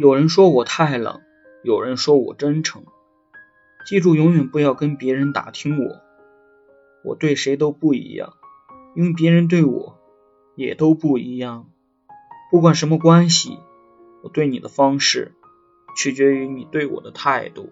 有人说我太冷有人说我真诚。记住永远不要跟别人打听我我对谁都不一样因为别人对我也都不一样。不管什么关系我对你的方式取决于你对我的态度。